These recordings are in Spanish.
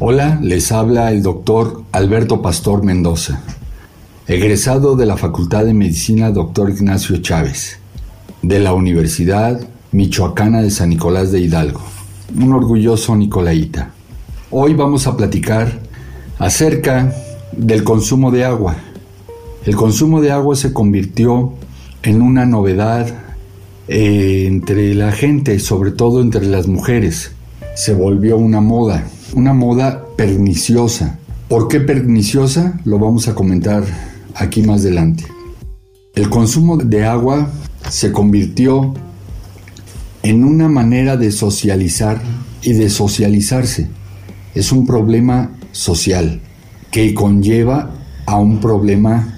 Hola, les habla el doctor Alberto Pastor Mendoza, egresado de la Facultad de Medicina Dr. Ignacio Chávez, de la Universidad Michoacana de San Nicolás de Hidalgo, un orgulloso nicolaíta. Hoy vamos a platicar acerca del consumo de agua. El consumo de agua se convirtió en una novedad eh, entre la gente, sobre todo entre las mujeres. Se volvió una moda una moda perniciosa. ¿Por qué perniciosa? Lo vamos a comentar aquí más adelante. El consumo de agua se convirtió en una manera de socializar y de socializarse. Es un problema social que conlleva a un problema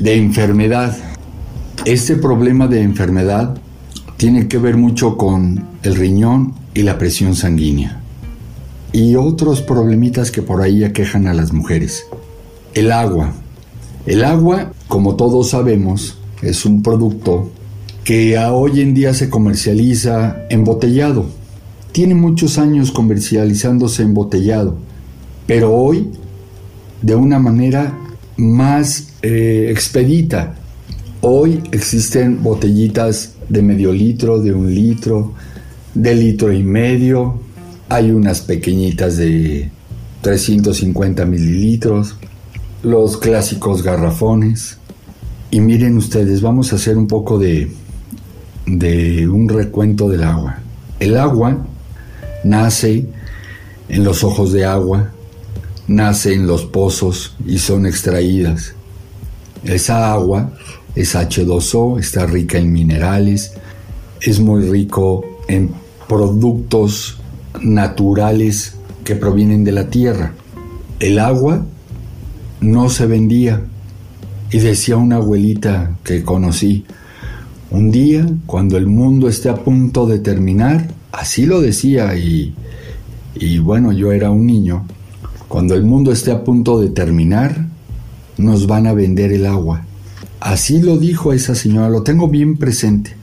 de enfermedad. Este problema de enfermedad tiene que ver mucho con el riñón y la presión sanguínea y otros problemitas que por ahí aquejan a las mujeres. El agua. El agua, como todos sabemos, es un producto que hoy en día se comercializa embotellado. Tiene muchos años comercializándose embotellado, pero hoy de una manera más eh, expedita. Hoy existen botellitas de medio litro, de un litro, de litro y medio, hay unas pequeñitas de 350 mililitros, los clásicos garrafones. Y miren ustedes, vamos a hacer un poco de, de un recuento del agua. El agua nace en los ojos de agua, nace en los pozos y son extraídas. Esa agua es H2O, está rica en minerales, es muy rico en productos naturales que provienen de la tierra. El agua no se vendía. Y decía una abuelita que conocí, un día, cuando el mundo esté a punto de terminar, así lo decía y, y bueno, yo era un niño, cuando el mundo esté a punto de terminar, nos van a vender el agua. Así lo dijo esa señora, lo tengo bien presente.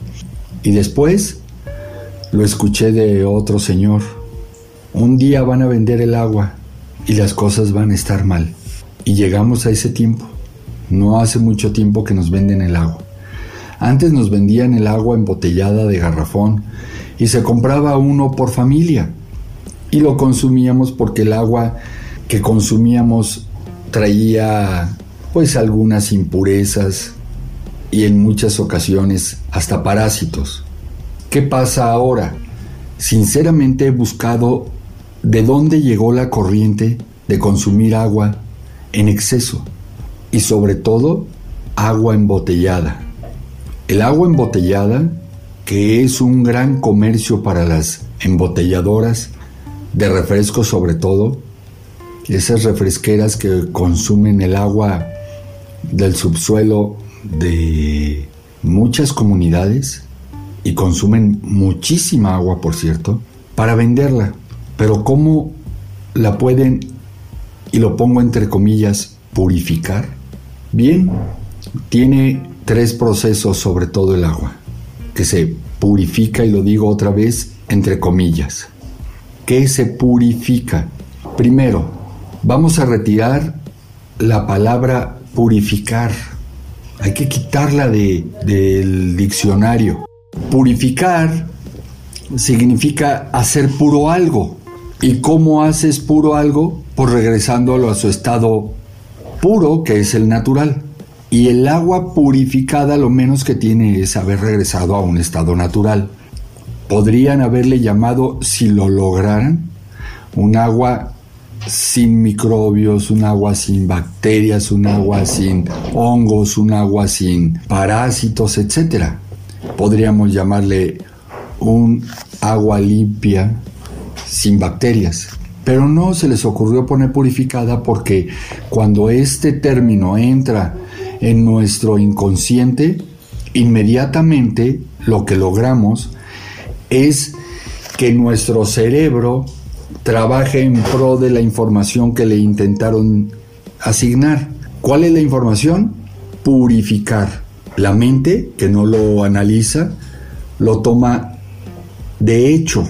Y después lo escuché de otro señor, un día van a vender el agua y las cosas van a estar mal. Y llegamos a ese tiempo. No hace mucho tiempo que nos venden el agua. Antes nos vendían el agua embotellada de garrafón y se compraba uno por familia. Y lo consumíamos porque el agua que consumíamos traía pues algunas impurezas y en muchas ocasiones hasta parásitos. ¿Qué pasa ahora? Sinceramente he buscado de dónde llegó la corriente de consumir agua en exceso y sobre todo agua embotellada. El agua embotellada, que es un gran comercio para las embotelladoras de refrescos sobre todo, esas refresqueras que consumen el agua del subsuelo de muchas comunidades y consumen muchísima agua, por cierto, para venderla. Pero ¿cómo la pueden, y lo pongo entre comillas, purificar? Bien, tiene tres procesos sobre todo el agua, que se purifica, y lo digo otra vez, entre comillas. ¿Qué se purifica? Primero, vamos a retirar la palabra purificar. Hay que quitarla del diccionario. Purificar significa hacer puro algo. ¿Y cómo haces puro algo? Pues regresándolo a su estado puro, que es el natural. Y el agua purificada lo menos que tiene es haber regresado a un estado natural. Podrían haberle llamado, si lo lograran, un agua sin microbios, un agua sin bacterias, un agua sin hongos, un agua sin parásitos, etc. Podríamos llamarle un agua limpia, sin bacterias. Pero no se les ocurrió poner purificada porque cuando este término entra en nuestro inconsciente, inmediatamente lo que logramos es que nuestro cerebro trabaje en pro de la información que le intentaron asignar. ¿Cuál es la información? Purificar. La mente, que no lo analiza, lo toma de hecho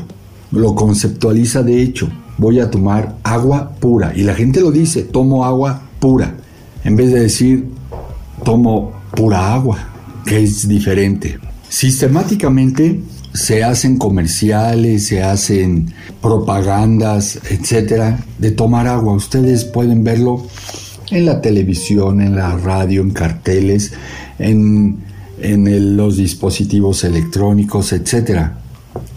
lo conceptualiza de hecho. voy a tomar agua pura. Y la gente lo dice, tomo agua pura, en vez de decir, tomo pura agua, que es diferente. Sistemáticamente se hacen comerciales, se hacen propagandas, etcétera, de tomar agua. Ustedes pueden verlo en la televisión, en la radio, en carteles, en, los dispositivos electrónicos, etcétera.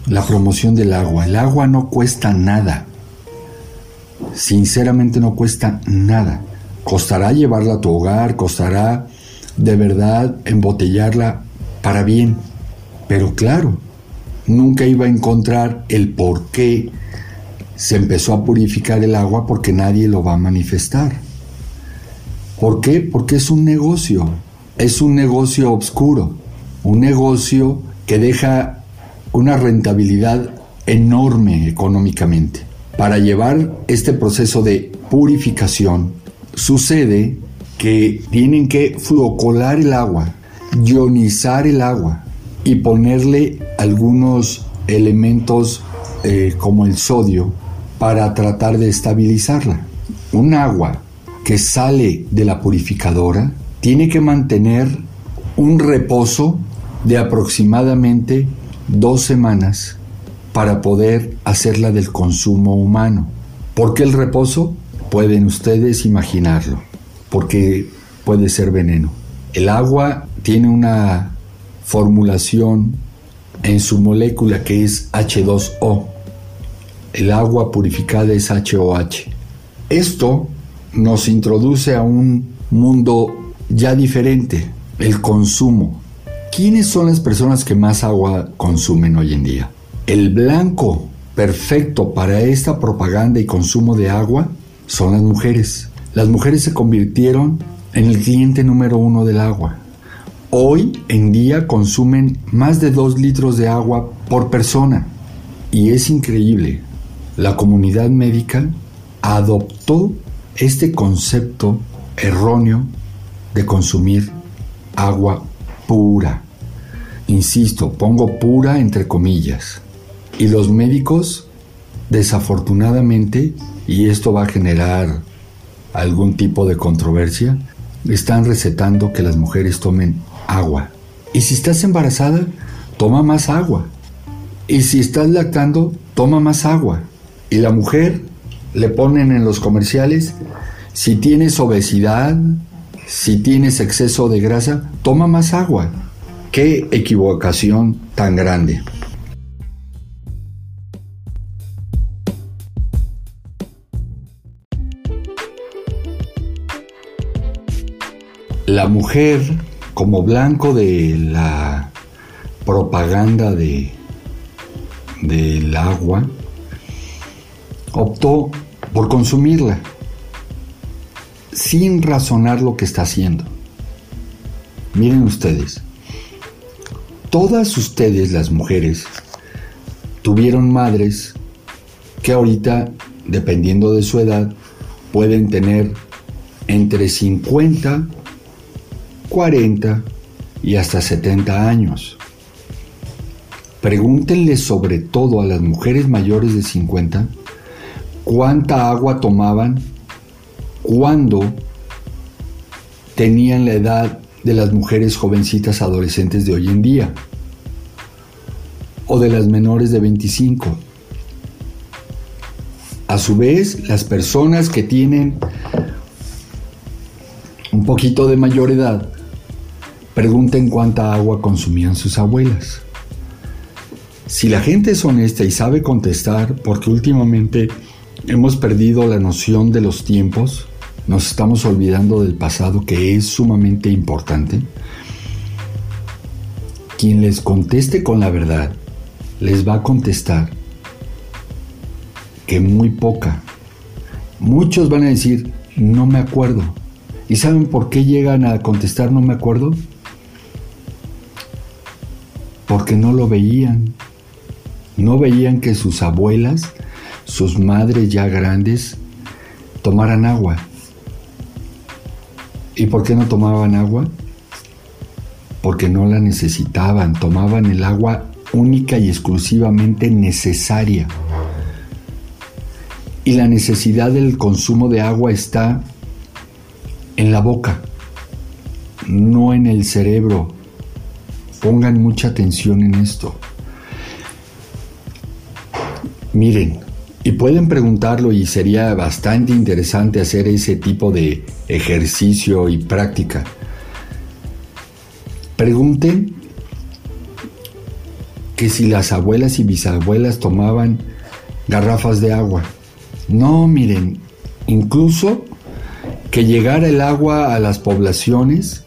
La promoción del agua. El agua no cuesta nada. Sinceramente no cuesta nada. Costará llevarla a tu hogar, costará de verdad embotellarla para bien. Pero claro, nunca iba a encontrar el por qué se empezó a purificar el agua porque nadie lo va a manifestar. ¿Por qué? Porque es un negocio, es un negocio oscuro, un negocio que deja una rentabilidad enorme económicamente. Para llevar este proceso de purificación, sucede que tienen que fluocolar el agua, ionizar el agua y ponerle algunos elementos eh, como el sodio para tratar de estabilizarla. Un agua que sale de la purificadora tiene que mantener un reposo de aproximadamente dos semanas para poder hacerla del consumo humano. ¿Por qué el reposo? Pueden ustedes imaginarlo, porque puede ser veneno. El agua tiene una formulación en su molécula que es H2O. El agua purificada es HOH. Esto nos introduce a un mundo ya diferente, el consumo. ¿Quiénes son las personas que más agua consumen hoy en día? El blanco perfecto para esta propaganda y consumo de agua son las mujeres. Las mujeres se convirtieron en el cliente número uno del agua. Hoy en día consumen más de 2 litros de agua por persona. Y es increíble. La comunidad médica adoptó este concepto erróneo de consumir agua pura. Insisto, pongo pura entre comillas. Y los médicos, desafortunadamente, y esto va a generar algún tipo de controversia, están recetando que las mujeres tomen agua. Y si estás embarazada, toma más agua. Y si estás lactando, toma más agua. Y la mujer le ponen en los comerciales, si tienes obesidad, si tienes exceso de grasa, toma más agua. Qué equivocación tan grande. La mujer como blanco de la propaganda de del agua, optó por consumirla sin razonar lo que está haciendo. Miren ustedes, todas ustedes las mujeres tuvieron madres que ahorita, dependiendo de su edad, pueden tener entre 50 40 y hasta 70 años. Pregúntenle sobre todo a las mujeres mayores de 50 cuánta agua tomaban cuando tenían la edad de las mujeres jovencitas adolescentes de hoy en día o de las menores de 25. A su vez, las personas que tienen un poquito de mayor edad Pregunten cuánta agua consumían sus abuelas. Si la gente es honesta y sabe contestar, porque últimamente hemos perdido la noción de los tiempos, nos estamos olvidando del pasado que es sumamente importante, quien les conteste con la verdad les va a contestar que muy poca. Muchos van a decir, no me acuerdo. ¿Y saben por qué llegan a contestar no me acuerdo? porque no lo veían. No veían que sus abuelas, sus madres ya grandes, tomaran agua. ¿Y por qué no tomaban agua? Porque no la necesitaban, tomaban el agua única y exclusivamente necesaria. Y la necesidad del consumo de agua está en la boca, no en el cerebro. Pongan mucha atención en esto. Miren, y pueden preguntarlo y sería bastante interesante hacer ese tipo de ejercicio y práctica. Pregunten que si las abuelas y bisabuelas tomaban garrafas de agua. No, miren, incluso que llegara el agua a las poblaciones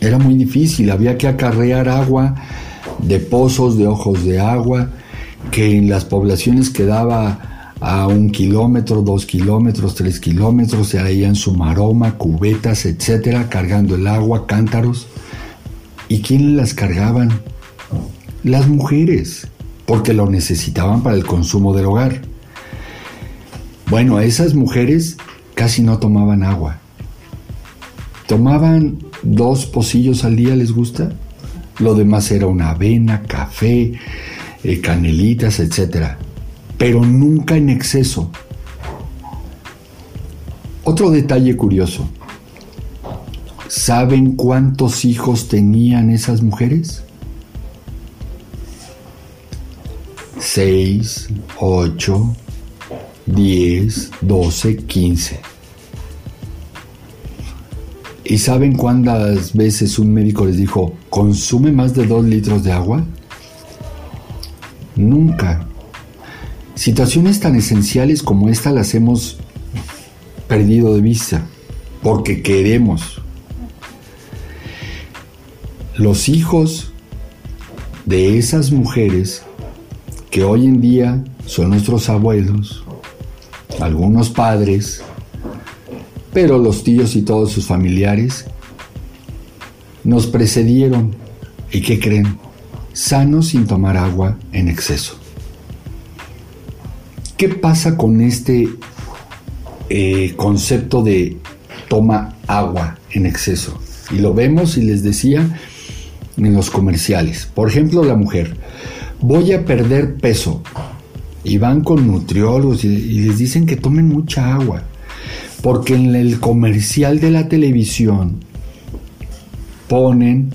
era muy difícil, había que acarrear agua de pozos, de ojos de agua, que en las poblaciones quedaba a un kilómetro, dos kilómetros, tres kilómetros, se veían su maroma, cubetas, etcétera, cargando el agua, cántaros. ¿Y quién las cargaban? Las mujeres, porque lo necesitaban para el consumo del hogar. Bueno, esas mujeres casi no tomaban agua. Tomaban dos pocillos al día, ¿les gusta? Lo demás era una avena, café, eh, canelitas, etc. Pero nunca en exceso. Otro detalle curioso. ¿Saben cuántos hijos tenían esas mujeres? Seis, ocho, diez, doce, quince. ¿Y saben cuántas veces un médico les dijo, consume más de dos litros de agua? Nunca. Situaciones tan esenciales como esta las hemos perdido de vista porque queremos. Los hijos de esas mujeres que hoy en día son nuestros abuelos, algunos padres, pero los tíos y todos sus familiares nos precedieron. ¿Y qué creen? Sanos sin tomar agua en exceso. ¿Qué pasa con este eh, concepto de toma agua en exceso? Y lo vemos y les decía en los comerciales. Por ejemplo, la mujer, voy a perder peso. Y van con nutriólogos y les dicen que tomen mucha agua. Porque en el comercial de la televisión ponen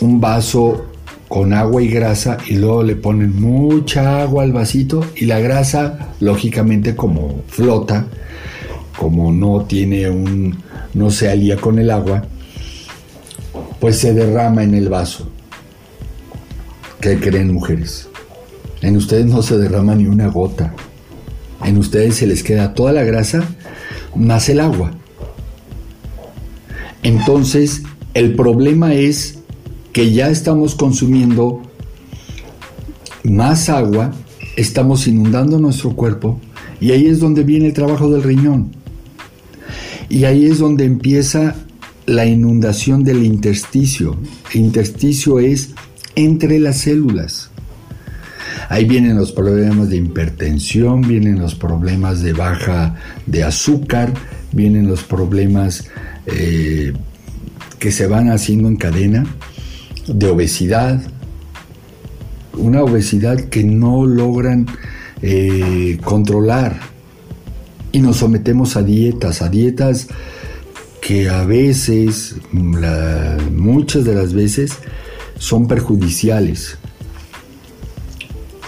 un vaso con agua y grasa y luego le ponen mucha agua al vasito y la grasa, lógicamente como flota, como no tiene un, no se alía con el agua, pues se derrama en el vaso. ¿Qué creen mujeres? En ustedes no se derrama ni una gota. En ustedes se les queda toda la grasa más el agua. Entonces, el problema es que ya estamos consumiendo más agua, estamos inundando nuestro cuerpo y ahí es donde viene el trabajo del riñón. Y ahí es donde empieza la inundación del intersticio. El intersticio es entre las células. Ahí vienen los problemas de hipertensión, vienen los problemas de baja de azúcar, vienen los problemas eh, que se van haciendo en cadena de obesidad, una obesidad que no logran eh, controlar y nos sometemos a dietas, a dietas que a veces, muchas de las veces, son perjudiciales.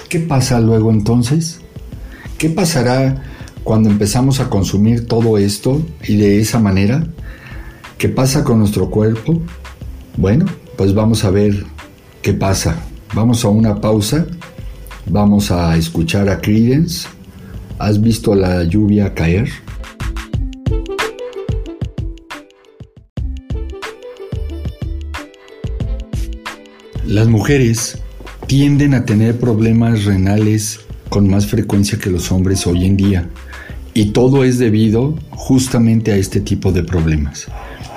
¿Qué pasa luego entonces? ¿Qué pasará cuando empezamos a consumir todo esto y de esa manera? ¿Qué pasa con nuestro cuerpo? Bueno, pues vamos a ver qué pasa. Vamos a una pausa. Vamos a escuchar a Credence. ¿Has visto la lluvia caer? Las mujeres tienden a tener problemas renales con más frecuencia que los hombres hoy en día. Y todo es debido justamente a este tipo de problemas.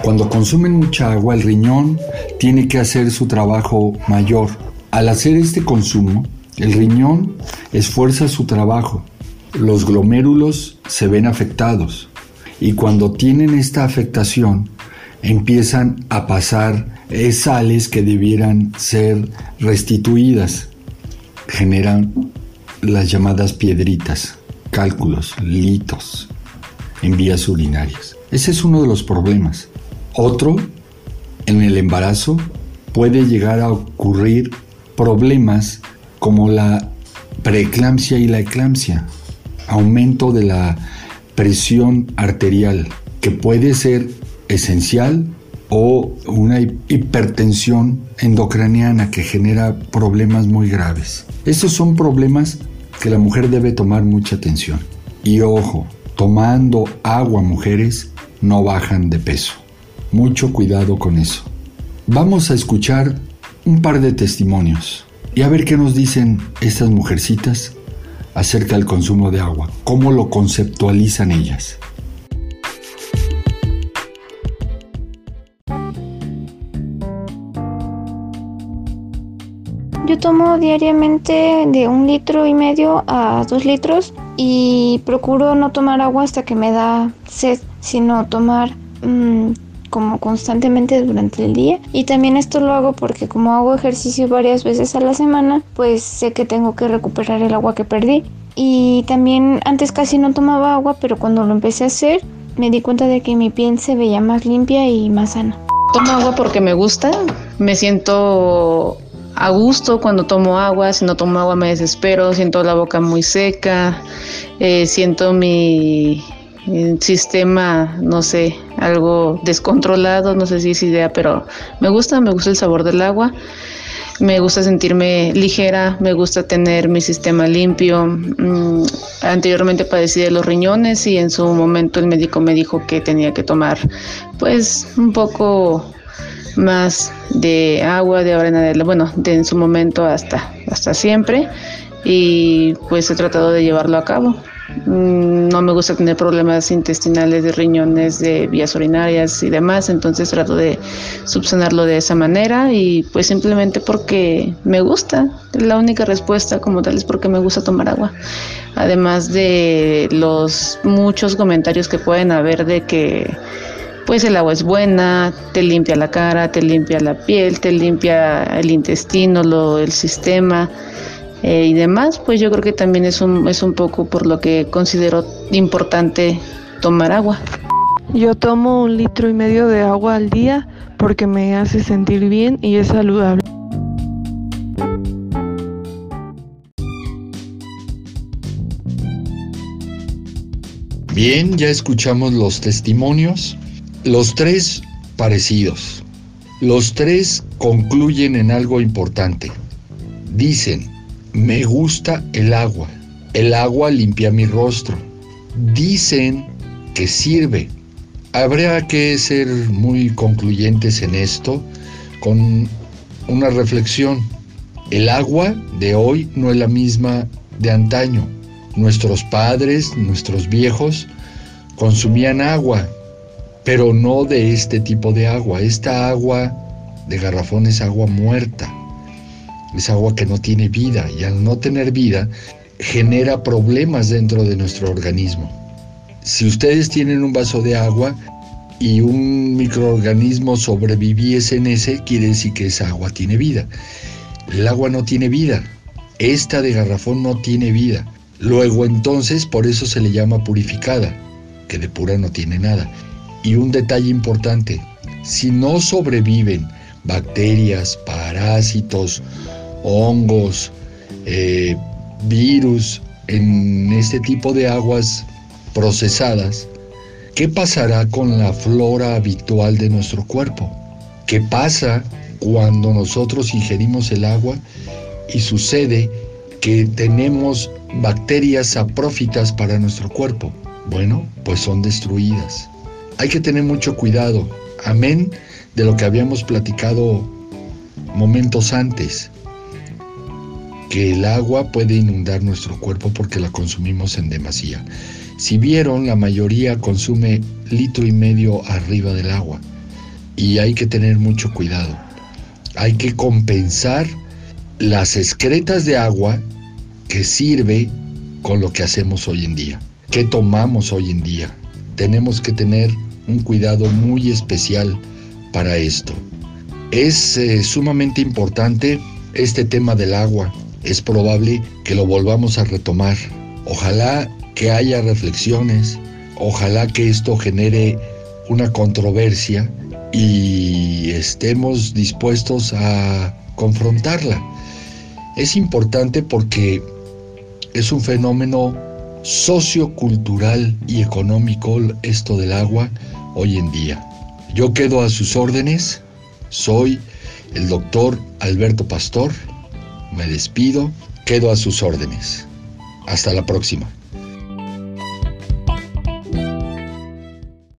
Cuando consumen mucha agua, el riñón tiene que hacer su trabajo mayor. Al hacer este consumo, el riñón esfuerza su trabajo. Los glomérulos se ven afectados. Y cuando tienen esta afectación, empiezan a pasar sales que debieran ser restituidas. Generan las llamadas piedritas. cálculos, litos en vías urinarias. Ese es uno de los problemas. Otro, en el embarazo puede llegar a ocurrir problemas como la preeclampsia y la eclampsia, aumento de la presión arterial, que puede ser esencial o una hipertensión endocraniana que genera problemas muy graves. Esos son problemas que la mujer debe tomar mucha atención. Y ojo, tomando agua mujeres no bajan de peso. Mucho cuidado con eso. Vamos a escuchar un par de testimonios y a ver qué nos dicen estas mujercitas acerca del consumo de agua, cómo lo conceptualizan ellas. Yo tomo diariamente de un litro y medio a dos litros y procuro no tomar agua hasta que me da sed, sino tomar mmm, como constantemente durante el día y también esto lo hago porque como hago ejercicio varias veces a la semana pues sé que tengo que recuperar el agua que perdí y también antes casi no tomaba agua pero cuando lo empecé a hacer me di cuenta de que mi piel se veía más limpia y más sana. Tomo agua porque me gusta, me siento a gusto cuando tomo agua, si no tomo agua me desespero, siento la boca muy seca, eh, siento mi sistema, no sé, algo descontrolado, no sé si es idea, pero me gusta, me gusta el sabor del agua, me gusta sentirme ligera, me gusta tener mi sistema limpio. Mm, anteriormente padecí de los riñones y en su momento el médico me dijo que tenía que tomar pues un poco más de agua de ahora en adelante, bueno, de en su momento hasta, hasta siempre y pues he tratado de llevarlo a cabo. Mm, no me gusta tener problemas intestinales de riñones, de vías urinarias y demás, entonces trato de subsanarlo de esa manera y pues simplemente porque me gusta. La única respuesta como tal es porque me gusta tomar agua. Además de los muchos comentarios que pueden haber de que pues el agua es buena, te limpia la cara, te limpia la piel, te limpia el intestino, lo, el sistema eh, y demás, pues yo creo que también es un, es un poco por lo que considero importante tomar agua. Yo tomo un litro y medio de agua al día porque me hace sentir bien y es saludable. Bien, ya escuchamos los testimonios, los tres parecidos. Los tres concluyen en algo importante. Dicen, me gusta el agua. El agua limpia mi rostro. Dicen que sirve. Habría que ser muy concluyentes en esto con una reflexión. El agua de hoy no es la misma de antaño. Nuestros padres, nuestros viejos, consumían agua, pero no de este tipo de agua. Esta agua de garrafón es agua muerta es agua que no tiene vida y al no tener vida genera problemas dentro de nuestro organismo. Si ustedes tienen un vaso de agua y un microorganismo sobreviviese en ese, quiere decir que esa agua tiene vida. El agua no tiene vida. Esta de garrafón no tiene vida. Luego entonces por eso se le llama purificada, que de pura no tiene nada. Y un detalle importante, si no sobreviven bacterias, parásitos hongos, eh, virus en este tipo de aguas procesadas, ¿qué pasará con la flora habitual de nuestro cuerpo? ¿Qué pasa cuando nosotros ingerimos el agua y sucede que tenemos bacterias saprófitas para nuestro cuerpo? Bueno, pues son destruidas. Hay que tener mucho cuidado. Amén de lo que habíamos platicado momentos antes que el agua puede inundar nuestro cuerpo porque la consumimos en demasía. Si vieron, la mayoría consume litro y medio arriba del agua y hay que tener mucho cuidado. Hay que compensar las excretas de agua que sirve con lo que hacemos hoy en día, que tomamos hoy en día. Tenemos que tener un cuidado muy especial para esto. Es eh, sumamente importante este tema del agua es probable que lo volvamos a retomar. Ojalá que haya reflexiones, ojalá que esto genere una controversia y estemos dispuestos a confrontarla. Es importante porque es un fenómeno sociocultural y económico esto del agua hoy en día. Yo quedo a sus órdenes, soy el doctor Alberto Pastor, me despido, quedo a sus órdenes. Hasta la próxima.